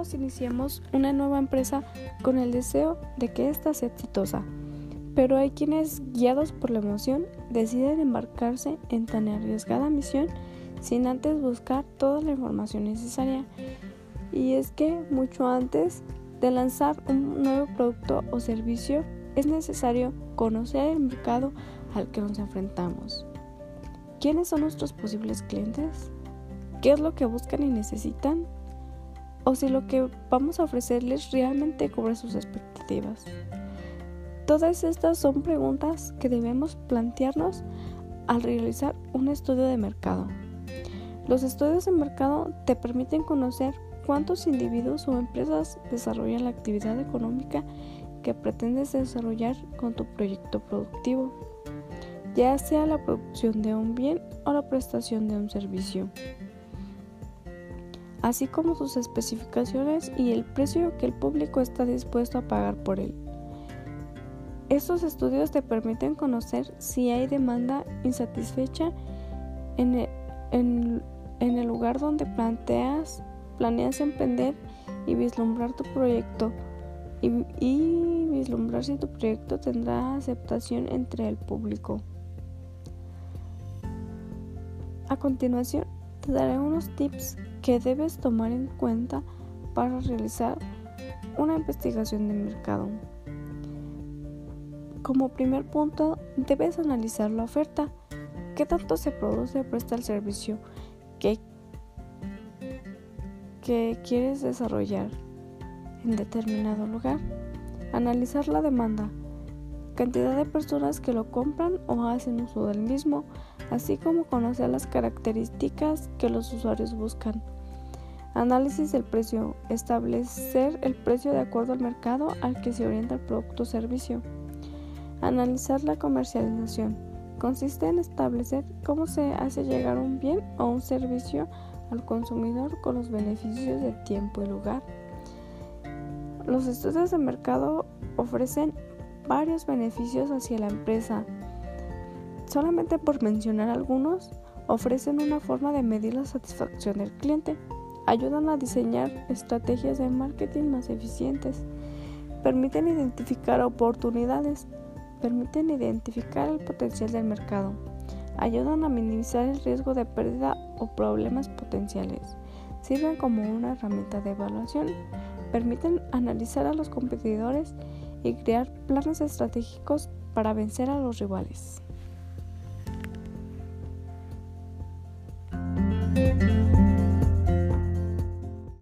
Todos iniciamos una nueva empresa con el deseo de que ésta sea exitosa, pero hay quienes, guiados por la emoción, deciden embarcarse en tan arriesgada misión sin antes buscar toda la información necesaria. Y es que mucho antes de lanzar un nuevo producto o servicio, es necesario conocer el mercado al que nos enfrentamos. ¿Quiénes son nuestros posibles clientes? ¿Qué es lo que buscan y necesitan? O si lo que vamos a ofrecerles realmente cubre sus expectativas. Todas estas son preguntas que debemos plantearnos al realizar un estudio de mercado. Los estudios de mercado te permiten conocer cuántos individuos o empresas desarrollan la actividad económica que pretendes desarrollar con tu proyecto productivo, ya sea la producción de un bien o la prestación de un servicio así como sus especificaciones y el precio que el público está dispuesto a pagar por él. Estos estudios te permiten conocer si hay demanda insatisfecha en el, lugar donde planteas, planeas emprender y vislumbrar tu proyecto y, y vislumbrar si tu proyecto tendrá aceptación entre el público. A continuación, te daré unos tips que debes tomar en cuenta para realizar una investigación de mercado. Como primer punto, debes analizar la oferta. ¿Qué tanto se produce o presta el servicio que, que quieres desarrollar en determinado lugar? Analizar la demanda cantidad de personas que lo compran o hacen uso del mismo, así como conocer las características que los usuarios buscan. Análisis del precio. Establecer el precio de acuerdo al mercado al que se orienta el producto o servicio. Analizar la comercialización. Consiste en establecer cómo se hace llegar un bien o un servicio al consumidor con los beneficios de tiempo y lugar. Los estudios de mercado ofrecen varios beneficios hacia la empresa. Solamente por mencionar algunos, ofrecen una forma de medir la satisfacción del cliente, ayudan a diseñar estrategias de marketing más eficientes, permiten identificar oportunidades, permiten identificar el potencial del mercado, ayudan a minimizar el riesgo de pérdida o problemas potenciales, sirven como una herramienta de evaluación, permiten analizar a los competidores y crear planes estratégicos para vencer a los rivales.